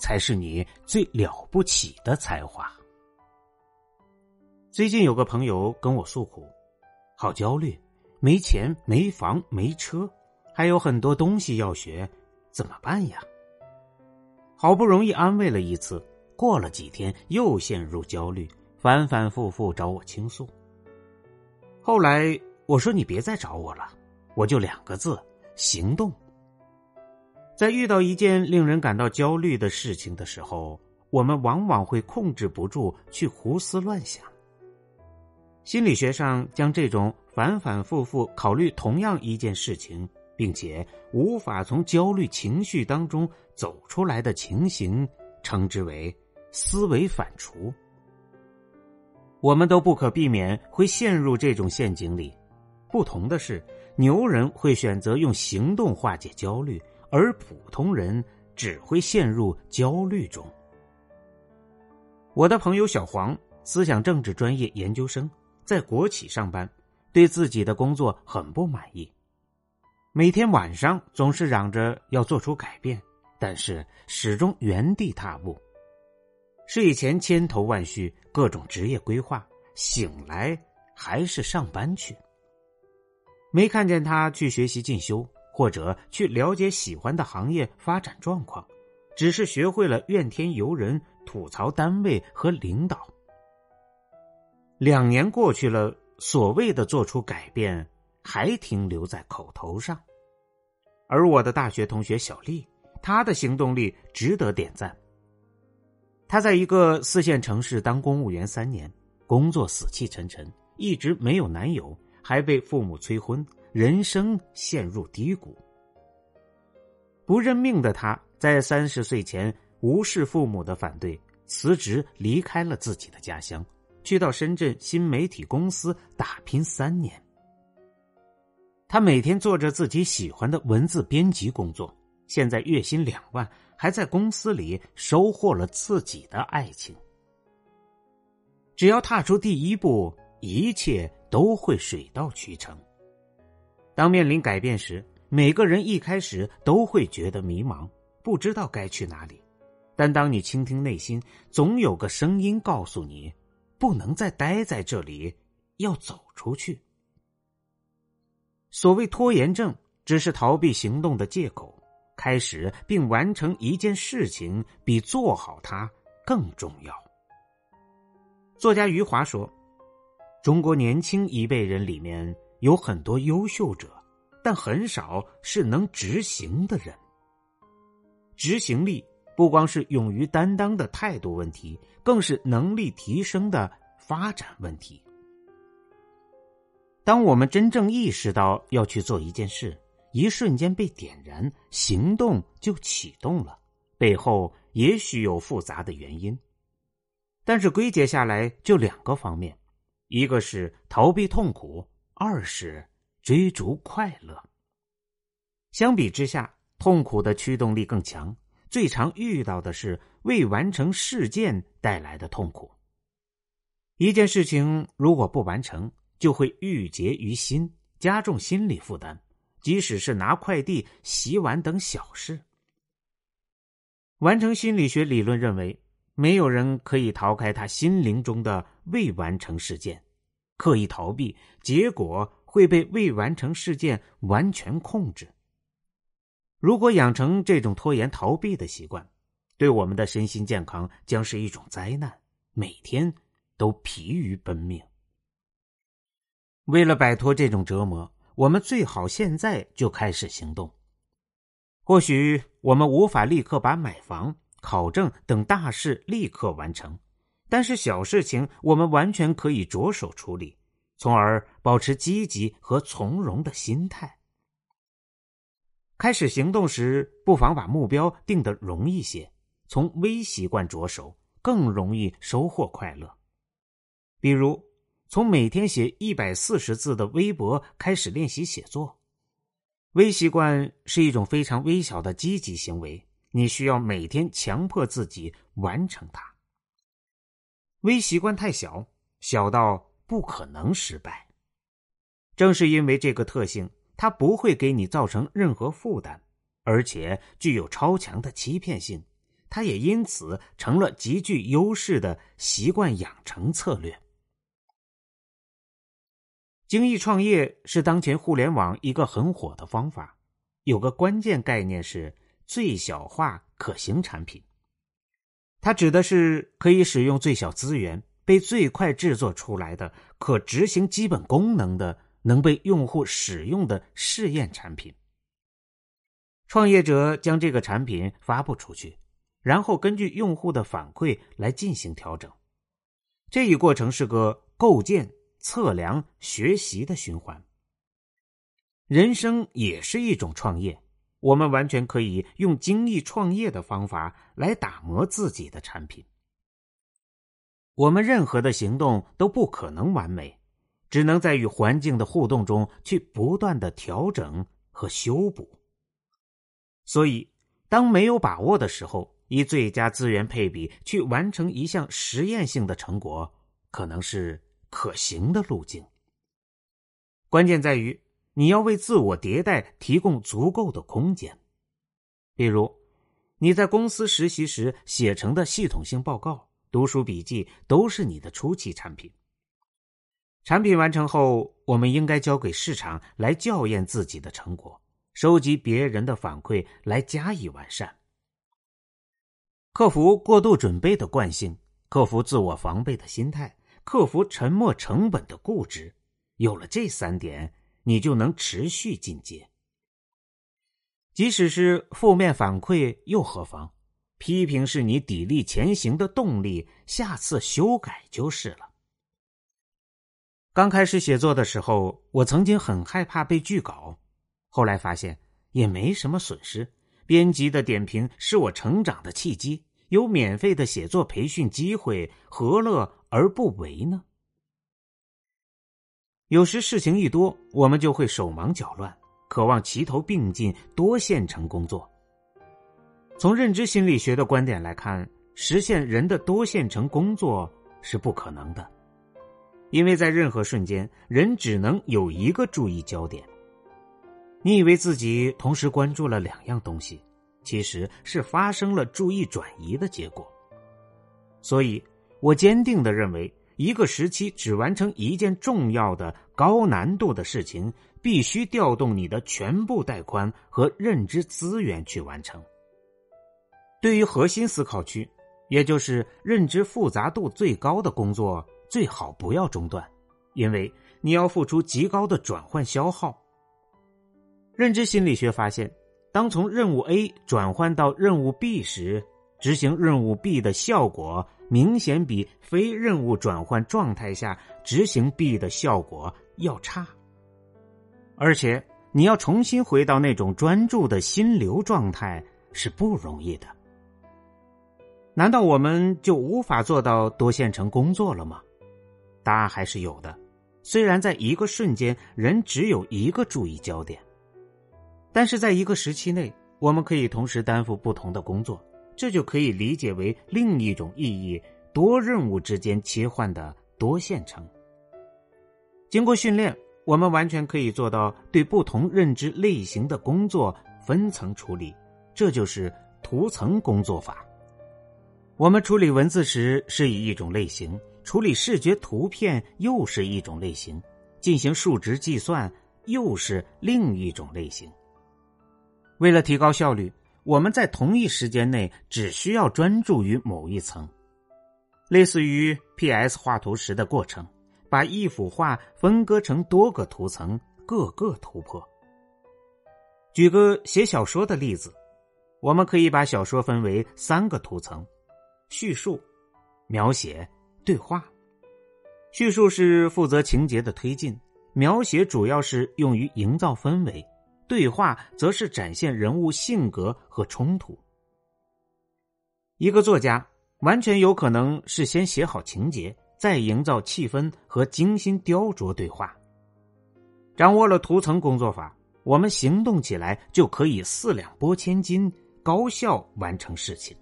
才是你最了不起的才华。最近有个朋友跟我诉苦，好焦虑，没钱、没房、没车，还有很多东西要学，怎么办呀？好不容易安慰了一次，过了几天又陷入焦虑，反反复复找我倾诉。后来我说：“你别再找我了，我就两个字：行动。”在遇到一件令人感到焦虑的事情的时候，我们往往会控制不住去胡思乱想。心理学上将这种反反复复考虑同样一件事情，并且无法从焦虑情绪当中走出来的情形，称之为思维反刍。我们都不可避免会陷入这种陷阱里，不同的是，牛人会选择用行动化解焦虑。而普通人只会陷入焦虑中。我的朋友小黄，思想政治专业研究生，在国企上班，对自己的工作很不满意，每天晚上总是嚷着要做出改变，但是始终原地踏步。睡前千头万绪，各种职业规划，醒来还是上班去，没看见他去学习进修。或者去了解喜欢的行业发展状况，只是学会了怨天尤人、吐槽单位和领导。两年过去了，所谓的做出改变还停留在口头上。而我的大学同学小丽，她的行动力值得点赞。她在一个四线城市当公务员三年，工作死气沉沉，一直没有男友，还被父母催婚。人生陷入低谷，不认命的他，在三十岁前无视父母的反对，辞职离开了自己的家乡，去到深圳新媒体公司打拼三年。他每天做着自己喜欢的文字编辑工作，现在月薪两万，还在公司里收获了自己的爱情。只要踏出第一步，一切都会水到渠成。当面临改变时，每个人一开始都会觉得迷茫，不知道该去哪里。但当你倾听内心，总有个声音告诉你，不能再待在这里，要走出去。所谓拖延症，只是逃避行动的借口。开始并完成一件事情，比做好它更重要。作家余华说：“中国年轻一辈人里面。”有很多优秀者，但很少是能执行的人。执行力不光是勇于担当的态度问题，更是能力提升的发展问题。当我们真正意识到要去做一件事，一瞬间被点燃，行动就启动了。背后也许有复杂的原因，但是归结下来就两个方面：一个是逃避痛苦。二是追逐快乐。相比之下，痛苦的驱动力更强，最常遇到的是未完成事件带来的痛苦。一件事情如果不完成，就会郁结于心，加重心理负担。即使是拿快递、洗碗等小事，完成心理学理论认为，没有人可以逃开他心灵中的未完成事件。刻意逃避，结果会被未完成事件完全控制。如果养成这种拖延逃避的习惯，对我们的身心健康将是一种灾难，每天都疲于奔命。为了摆脱这种折磨，我们最好现在就开始行动。或许我们无法立刻把买房、考证等大事立刻完成。但是小事情，我们完全可以着手处理，从而保持积极和从容的心态。开始行动时，不妨把目标定得容易些，从微习惯着手，更容易收获快乐。比如，从每天写一百四十字的微博开始练习写作。微习惯是一种非常微小的积极行为，你需要每天强迫自己完成它。微习惯太小，小到不可能失败。正是因为这个特性，它不会给你造成任何负担，而且具有超强的欺骗性。它也因此成了极具优势的习惯养成策略。精益创业是当前互联网一个很火的方法，有个关键概念是最小化可行产品。它指的是可以使用最小资源、被最快制作出来的、可执行基本功能的、能被用户使用的试验产品。创业者将这个产品发布出去，然后根据用户的反馈来进行调整。这一过程是个构建。测量、学习的循环。人生也是一种创业，我们完全可以用精益创业的方法来打磨自己的产品。我们任何的行动都不可能完美，只能在与环境的互动中去不断的调整和修补。所以，当没有把握的时候，以最佳资源配比去完成一项实验性的成果，可能是。可行的路径，关键在于你要为自我迭代提供足够的空间。比如，你在公司实习时写成的系统性报告、读书笔记，都是你的初期产品。产品完成后，我们应该交给市场来校验自己的成果，收集别人的反馈来加以完善。克服过度准备的惯性，克服自我防备的心态。克服沉没成本的固执，有了这三点，你就能持续进阶。即使是负面反馈又何妨？批评是你砥砺前行的动力，下次修改就是了。刚开始写作的时候，我曾经很害怕被拒稿，后来发现也没什么损失。编辑的点评是我成长的契机。有免费的写作培训机会，何乐而不为呢？有时事情一多，我们就会手忙脚乱，渴望齐头并进、多线程工作。从认知心理学的观点来看，实现人的多线程工作是不可能的，因为在任何瞬间，人只能有一个注意焦点。你以为自己同时关注了两样东西？其实是发生了注意转移的结果，所以我坚定的认为，一个时期只完成一件重要的、高难度的事情，必须调动你的全部带宽和认知资源去完成。对于核心思考区，也就是认知复杂度最高的工作，最好不要中断，因为你要付出极高的转换消耗。认知心理学发现。当从任务 A 转换到任务 B 时，执行任务 B 的效果明显比非任务转换状态下执行 B 的效果要差。而且，你要重新回到那种专注的心流状态是不容易的。难道我们就无法做到多线程工作了吗？答案还是有的。虽然在一个瞬间，人只有一个注意焦点。但是在一个时期内，我们可以同时担负不同的工作，这就可以理解为另一种意义——多任务之间切换的多线程。经过训练，我们完全可以做到对不同认知类型的工作分层处理，这就是图层工作法。我们处理文字时是以一种类型，处理视觉图片又是一种类型，进行数值计算又是另一种类型。为了提高效率，我们在同一时间内只需要专注于某一层，类似于 P.S. 画图时的过程，把一幅画分割成多个图层，各个突破。举个写小说的例子，我们可以把小说分为三个图层：叙述、描写、对话。叙述是负责情节的推进，描写主要是用于营造氛围。对话则是展现人物性格和冲突。一个作家完全有可能是先写好情节，再营造气氛和精心雕琢对话。掌握了图层工作法，我们行动起来就可以四两拨千斤，高效完成事情。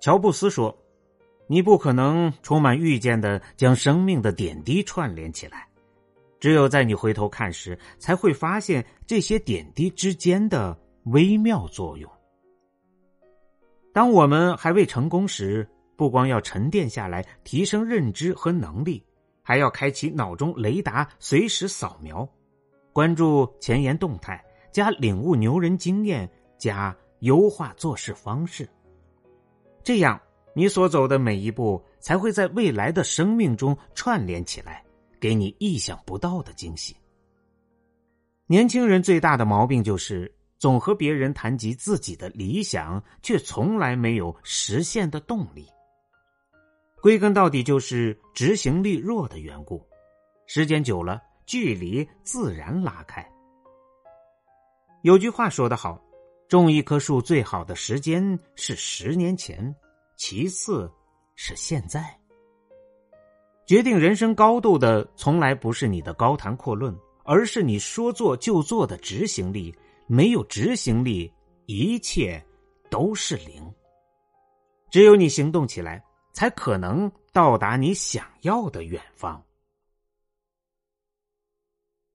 乔布斯说：“你不可能充满预见的将生命的点滴串联起来，只有在你回头看时，才会发现这些点滴之间的微妙作用。当我们还未成功时，不光要沉淀下来，提升认知和能力，还要开启脑中雷达，随时扫描，关注前沿动态，加领悟牛人经验，加优化做事方式。”这样，你所走的每一步才会在未来的生命中串联起来，给你意想不到的惊喜。年轻人最大的毛病就是总和别人谈及自己的理想，却从来没有实现的动力。归根到底，就是执行力弱的缘故。时间久了，距离自然拉开。有句话说得好。种一棵树最好的时间是十年前，其次是现在。决定人生高度的从来不是你的高谈阔论，而是你说做就做的执行力。没有执行力，一切都是零。只有你行动起来，才可能到达你想要的远方。